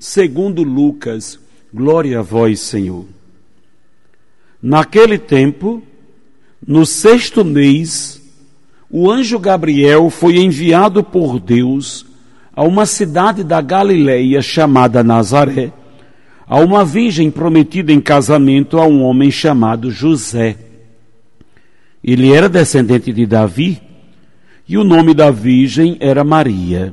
segundo Lucas. Glória a vós, Senhor. Naquele tempo, no sexto mês, o anjo Gabriel foi enviado por Deus a uma cidade da Galileia chamada Nazaré, a uma virgem prometida em casamento a um homem chamado José. Ele era descendente de Davi e o nome da virgem era Maria.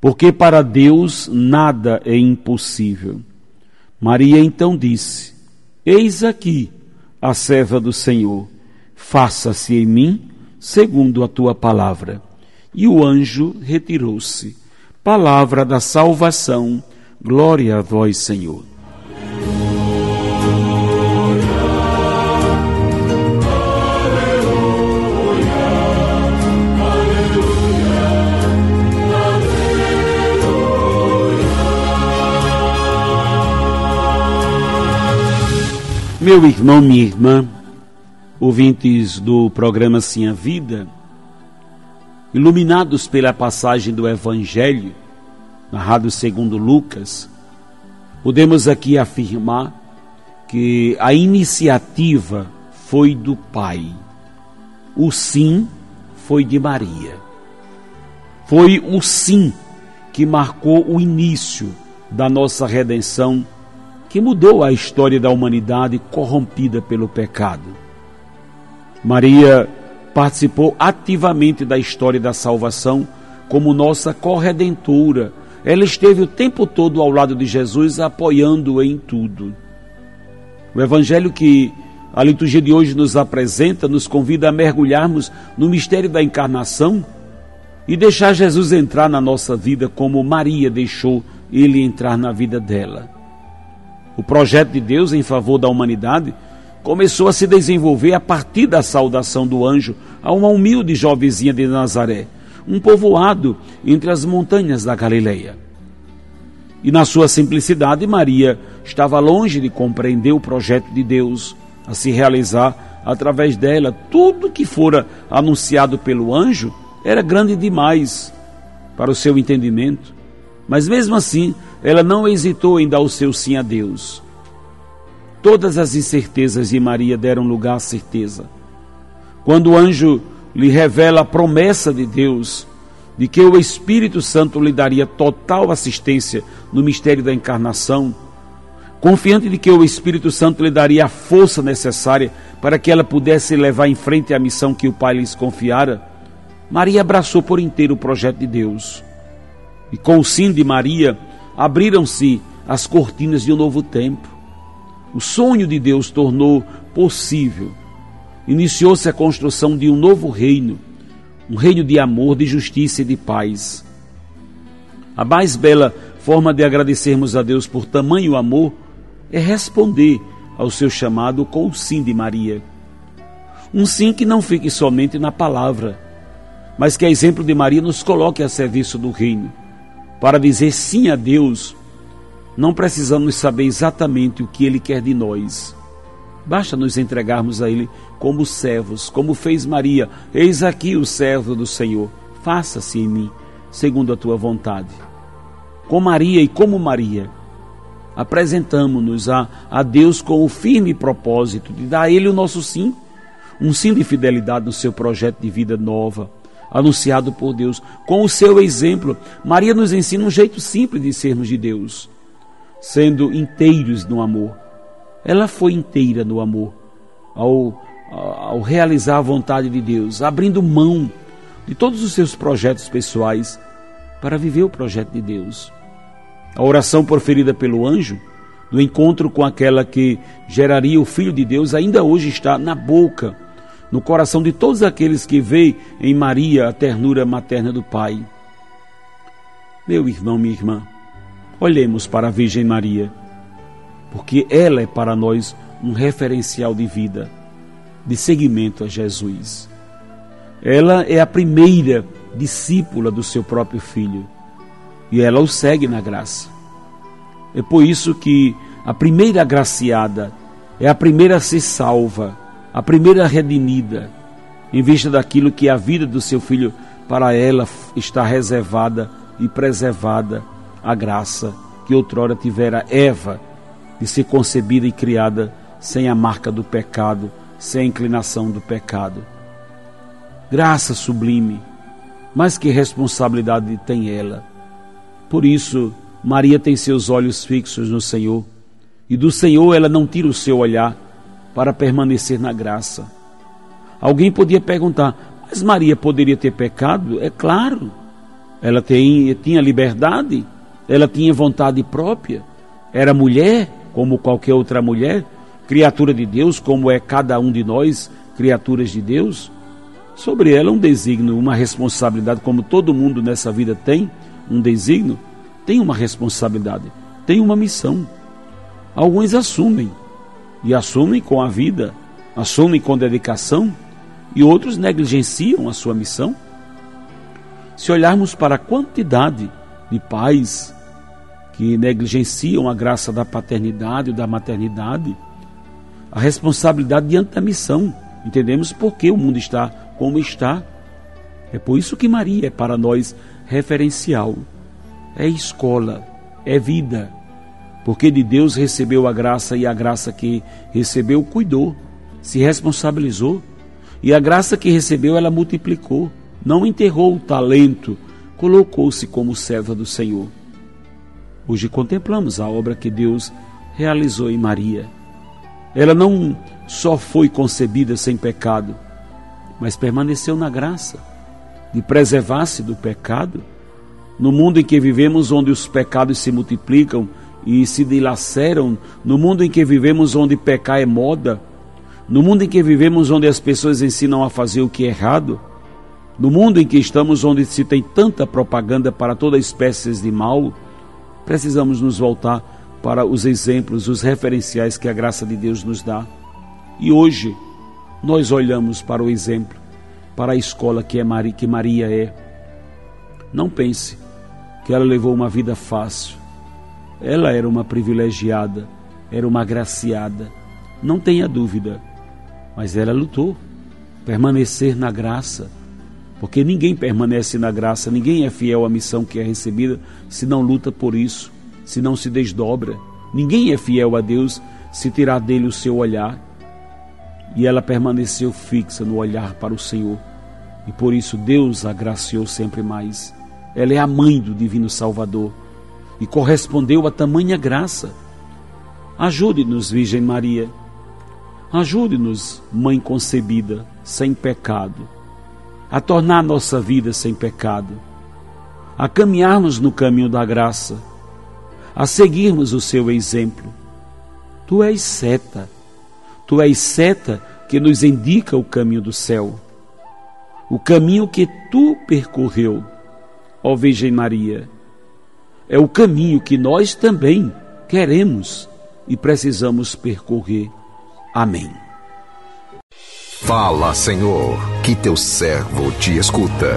porque para Deus nada é impossível. Maria então disse: Eis aqui a serva do Senhor, faça-se em mim segundo a tua palavra. E o anjo retirou-se. Palavra da salvação, glória a vós, Senhor. Meu irmão, minha irmã, ouvintes do programa Sim a Vida, iluminados pela passagem do Evangelho, narrado segundo Lucas, podemos aqui afirmar que a iniciativa foi do Pai, o sim foi de Maria. Foi o sim que marcou o início da nossa redenção que mudou a história da humanidade corrompida pelo pecado. Maria participou ativamente da história da salvação como nossa corredentora. Ela esteve o tempo todo ao lado de Jesus, apoiando-o em tudo. O evangelho que a liturgia de hoje nos apresenta nos convida a mergulharmos no mistério da encarnação e deixar Jesus entrar na nossa vida como Maria deixou ele entrar na vida dela. O projeto de Deus em favor da humanidade começou a se desenvolver a partir da saudação do anjo a uma humilde jovenzinha de Nazaré, um povoado entre as montanhas da Galileia. E na sua simplicidade, Maria estava longe de compreender o projeto de Deus a se realizar através dela. Tudo que fora anunciado pelo anjo era grande demais para o seu entendimento. Mas mesmo assim, ela não hesitou em dar o seu sim a Deus. Todas as incertezas de Maria deram lugar à certeza. Quando o anjo lhe revela a promessa de Deus de que o Espírito Santo lhe daria total assistência no mistério da encarnação, confiante de que o Espírito Santo lhe daria a força necessária para que ela pudesse levar em frente a missão que o Pai lhes confiara, Maria abraçou por inteiro o projeto de Deus. E com o sim de Maria, abriram-se as cortinas de um novo tempo. O sonho de Deus tornou possível. iniciou-se a construção de um novo reino, um reino de amor, de justiça e de paz. A mais bela forma de agradecermos a Deus por tamanho amor é responder ao seu chamado com o sim de Maria. Um sim que não fique somente na palavra, mas que a exemplo de Maria nos coloque a serviço do reino. Para dizer sim a Deus, não precisamos saber exatamente o que Ele quer de nós. Basta nos entregarmos a Ele como servos, como fez Maria. Eis aqui o servo do Senhor. Faça-se em mim, segundo a tua vontade. Com Maria e como Maria, apresentamos-nos a, a Deus com o firme propósito de dar a Ele o nosso sim, um sim de fidelidade no seu projeto de vida nova, anunciado por Deus. Com o seu exemplo, Maria nos ensina um jeito simples de sermos de Deus, sendo inteiros no amor. Ela foi inteira no amor ao, ao realizar a vontade de Deus, abrindo mão de todos os seus projetos pessoais para viver o projeto de Deus. A oração proferida pelo anjo, do encontro com aquela que geraria o Filho de Deus, ainda hoje está na boca, no coração de todos aqueles que veem em Maria a ternura materna do Pai. Meu irmão, minha irmã, olhemos para a Virgem Maria, porque ela é para nós um referencial de vida, de seguimento a Jesus. Ela é a primeira discípula do seu próprio filho e ela o segue na graça. É por isso que a primeira agraciada é a primeira a ser salva, a primeira redimida, em vista daquilo que a vida do seu filho para ela está reservada e preservada a graça que outrora tivera Eva de ser concebida e criada sem a marca do pecado, sem a inclinação do pecado. Graça sublime, mas que responsabilidade tem ela? Por isso, Maria tem seus olhos fixos no Senhor, e do Senhor ela não tira o seu olhar para permanecer na graça. Alguém podia perguntar, mas Maria poderia ter pecado? É claro. Ela tem, tinha liberdade, ela tinha vontade própria, era mulher, como qualquer outra mulher, criatura de Deus, como é cada um de nós, criaturas de Deus. Sobre ela um desígnio, uma responsabilidade, como todo mundo nessa vida tem, um desígnio, tem uma responsabilidade, tem uma missão. Alguns assumem, e assumem com a vida, assumem com dedicação, e outros negligenciam a sua missão. Se olharmos para a quantidade de pais que negligenciam a graça da paternidade ou da maternidade, a responsabilidade diante da missão, entendemos por que o mundo está como está. É por isso que Maria é para nós referencial é escola, é vida. Porque de Deus recebeu a graça e a graça que recebeu cuidou, se responsabilizou. E a graça que recebeu ela multiplicou, não enterrou o talento, colocou-se como serva do Senhor. Hoje contemplamos a obra que Deus realizou em Maria. Ela não só foi concebida sem pecado, mas permaneceu na graça de preservar-se do pecado no mundo em que vivemos, onde os pecados se multiplicam e se dilaceram, no mundo em que vivemos, onde pecar é moda, no mundo em que vivemos, onde as pessoas ensinam a fazer o que é errado, no mundo em que estamos, onde se tem tanta propaganda para toda espécie de mal, precisamos nos voltar para os exemplos, os referenciais que a graça de Deus nos dá. E hoje nós olhamos para o exemplo, para a escola que é Maria, que Maria é. Não pense que ela levou uma vida fácil. Ela era uma privilegiada, era uma agraciada, não tenha dúvida. Mas ela lutou, permanecer na graça, porque ninguém permanece na graça, ninguém é fiel à missão que é recebida se não luta por isso, se não se desdobra. Ninguém é fiel a Deus se tirar dele o seu olhar. E ela permaneceu fixa no olhar para o Senhor. E por isso Deus a agraciou sempre mais. Ela é a mãe do Divino Salvador e correspondeu a tamanha graça. Ajude-nos, Virgem Maria. Ajude-nos, Mãe concebida, sem pecado, a tornar nossa vida sem pecado, a caminharmos no caminho da graça, a seguirmos o seu exemplo. Tu és seta, tu és seta que nos indica o caminho do céu, o caminho que tu percorreu, ó Virgem Maria. É o caminho que nós também queremos e precisamos percorrer. Amém. Fala, Senhor, que teu servo te escuta.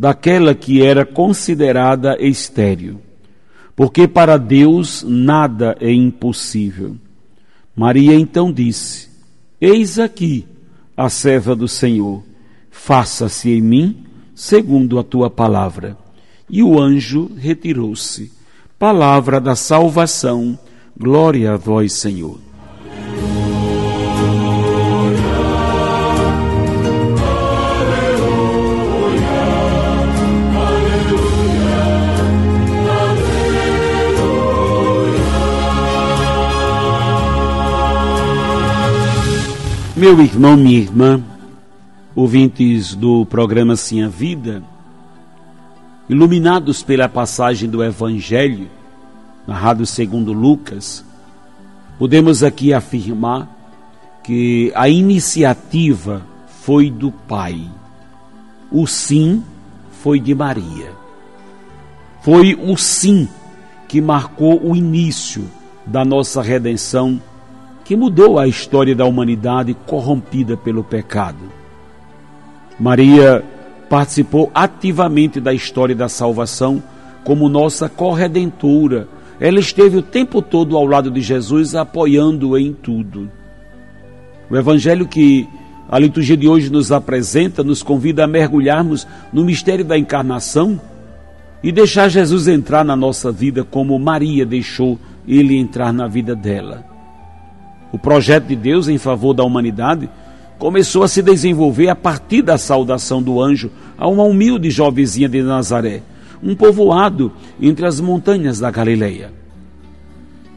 daquela que era considerada estéril, porque para Deus nada é impossível. Maria então disse: Eis aqui a serva do Senhor, faça-se em mim segundo a tua palavra. E o anjo retirou-se. Palavra da salvação, glória a vós, Senhor. Meu irmão, minha irmã, ouvintes do programa Sim a Vida, iluminados pela passagem do Evangelho, narrado segundo Lucas, podemos aqui afirmar que a iniciativa foi do Pai, o sim foi de Maria. Foi o sim que marcou o início da nossa redenção que mudou a história da humanidade corrompida pelo pecado. Maria participou ativamente da história da salvação como nossa corredentora. Ela esteve o tempo todo ao lado de Jesus, apoiando-o em tudo. O evangelho que a liturgia de hoje nos apresenta nos convida a mergulharmos no mistério da encarnação e deixar Jesus entrar na nossa vida como Maria deixou ele entrar na vida dela. O projeto de Deus em favor da humanidade começou a se desenvolver a partir da saudação do anjo a uma humilde jovenzinha de Nazaré, um povoado entre as montanhas da Galileia.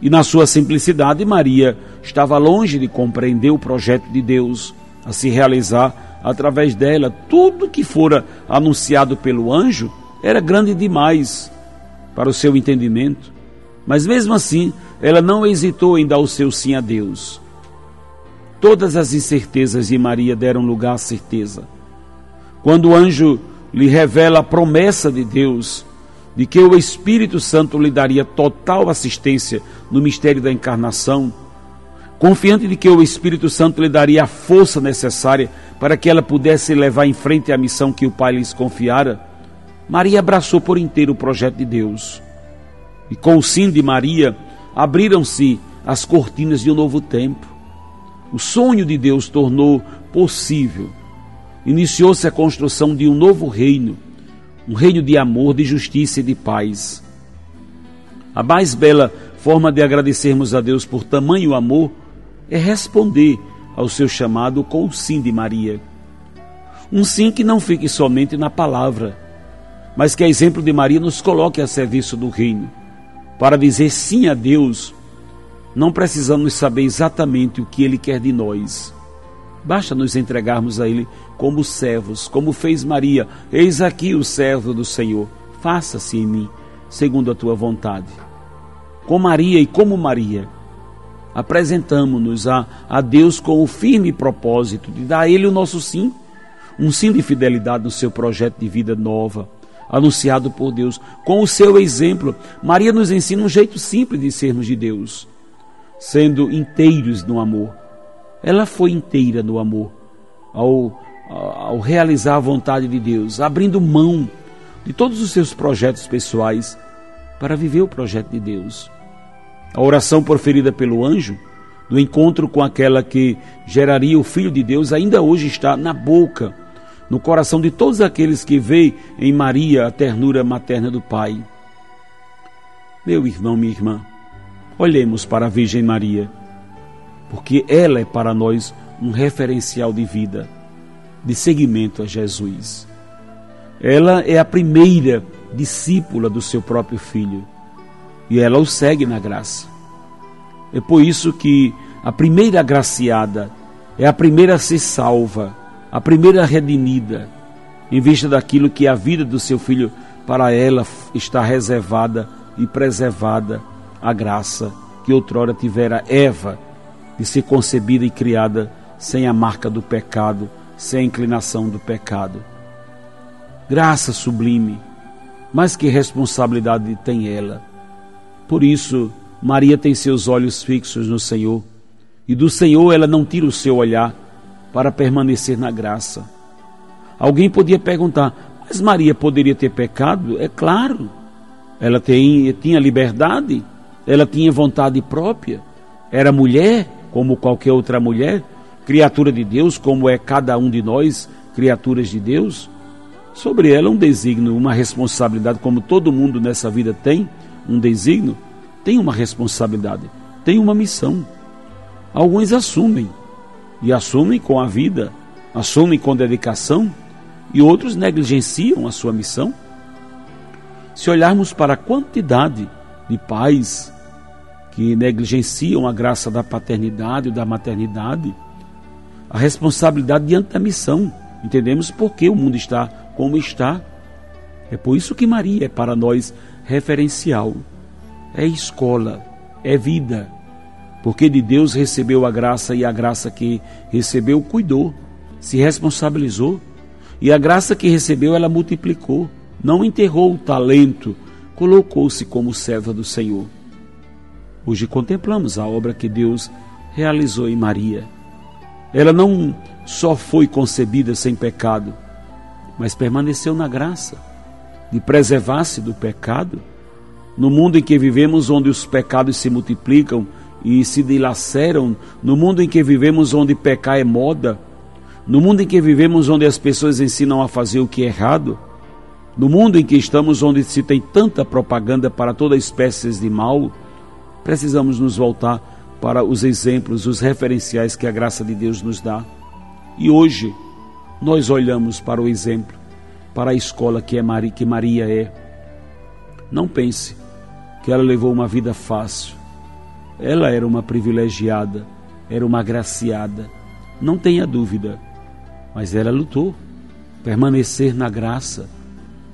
E na sua simplicidade, Maria estava longe de compreender o projeto de Deus a se realizar através dela. Tudo que fora anunciado pelo anjo era grande demais para o seu entendimento. Mas mesmo assim, ela não hesitou em dar o seu sim a Deus. Todas as incertezas de Maria deram lugar à certeza. Quando o anjo lhe revela a promessa de Deus de que o Espírito Santo lhe daria total assistência no mistério da encarnação, confiante de que o Espírito Santo lhe daria a força necessária para que ela pudesse levar em frente a missão que o Pai lhes confiara, Maria abraçou por inteiro o projeto de Deus. E com o sim de Maria, abriram-se as cortinas de um novo tempo. O sonho de Deus tornou possível. Iniciou-se a construção de um novo reino, um reino de amor, de justiça e de paz. A mais bela forma de agradecermos a Deus por tamanho amor é responder ao seu chamado com o sim de Maria. Um sim que não fique somente na palavra, mas que, a exemplo de Maria, nos coloque a serviço do reino. Para dizer sim a Deus, não precisamos saber exatamente o que Ele quer de nós. Basta nos entregarmos a Ele como servos, como fez Maria. Eis aqui o servo do Senhor. Faça-se em mim, segundo a tua vontade. Com Maria e como Maria, apresentamos-nos a, a Deus com o firme propósito de dar a Ele o nosso sim, um sim de fidelidade no seu projeto de vida nova, anunciado por Deus. Com o seu exemplo, Maria nos ensina um jeito simples de sermos de Deus, sendo inteiros no amor. Ela foi inteira no amor ao, ao realizar a vontade de Deus, abrindo mão de todos os seus projetos pessoais para viver o projeto de Deus. A oração proferida pelo anjo, do encontro com aquela que geraria o Filho de Deus, ainda hoje está na boca, no coração de todos aqueles que veem em Maria a ternura materna do Pai. Meu irmão, minha irmã, olhemos para a Virgem Maria, porque ela é para nós um referencial de vida, de seguimento a Jesus. Ela é a primeira discípula do seu próprio filho e ela o segue na graça. É por isso que a primeira agraciada é a primeira a ser salva, a primeira redimida, em vista daquilo que a vida do seu filho para ela está reservada e preservada a graça que outrora tivera Eva de ser concebida e criada sem a marca do pecado, sem a inclinação do pecado. Graça sublime, mas que responsabilidade tem ela? Por isso, Maria tem seus olhos fixos no Senhor, e do Senhor ela não tira o seu olhar para permanecer na graça. Alguém podia perguntar, mas Maria poderia ter pecado? É claro. Ela tem, tinha liberdade, ela tinha vontade própria, era mulher, como qualquer outra mulher, criatura de Deus, como é cada um de nós, criaturas de Deus. Sobre ela um desígnio, uma responsabilidade, como todo mundo nessa vida tem, um desígnio, tem uma responsabilidade, tem uma missão. Alguns assumem, e assumem com a vida, assumem com dedicação, e outros negligenciam a sua missão. Se olharmos para a quantidade de pais que negligenciam a graça da paternidade ou da maternidade, a responsabilidade diante da missão, entendemos por que o mundo está como está. É por isso que Maria é para nós referencial, é escola, é vida, porque de Deus recebeu a graça e a graça que recebeu cuidou, se responsabilizou, e a graça que recebeu ela multiplicou, não enterrou o talento, colocou-se como serva do Senhor. Hoje contemplamos a obra que Deus realizou em Maria. Ela não só foi concebida sem pecado, mas permaneceu na graça de preservar-se do pecado. No mundo em que vivemos, onde os pecados se multiplicam e se dilaceram, no mundo em que vivemos, onde pecar é moda, no mundo em que vivemos, onde as pessoas ensinam a fazer o que é errado, no mundo em que estamos, onde se tem tanta propaganda para toda espécie de mal, precisamos nos voltar para os exemplos, os referenciais que a graça de Deus nos dá. E hoje nós olhamos para o exemplo para a escola que, é Maria, que Maria é. Não pense que ela levou uma vida fácil. Ela era uma privilegiada, era uma agraciada. Não tenha dúvida. Mas ela lutou. Permanecer na graça.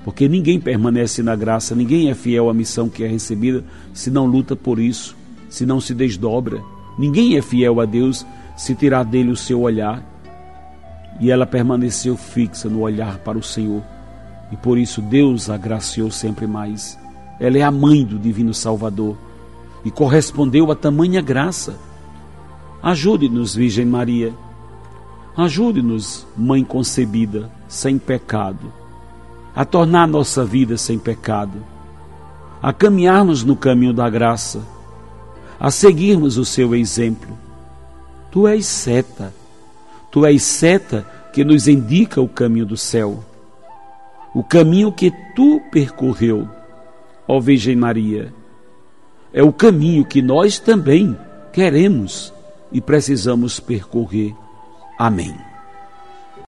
Porque ninguém permanece na graça, ninguém é fiel à missão que é recebida se não luta por isso, se não se desdobra. Ninguém é fiel a Deus se tirar dele o seu olhar e ela permaneceu fixa no olhar para o Senhor. E por isso Deus a agraciou sempre mais. Ela é a mãe do Divino Salvador e correspondeu a tamanha graça. Ajude-nos, Virgem Maria, Ajude-nos, Mãe concebida, sem pecado, a tornar nossa vida sem pecado, a caminharmos no caminho da graça, a seguirmos o seu exemplo. Tu és seta, tu és seta que nos indica o caminho do céu, o caminho que tu percorreu, ó Virgem Maria. É o caminho que nós também queremos e precisamos percorrer. Amém.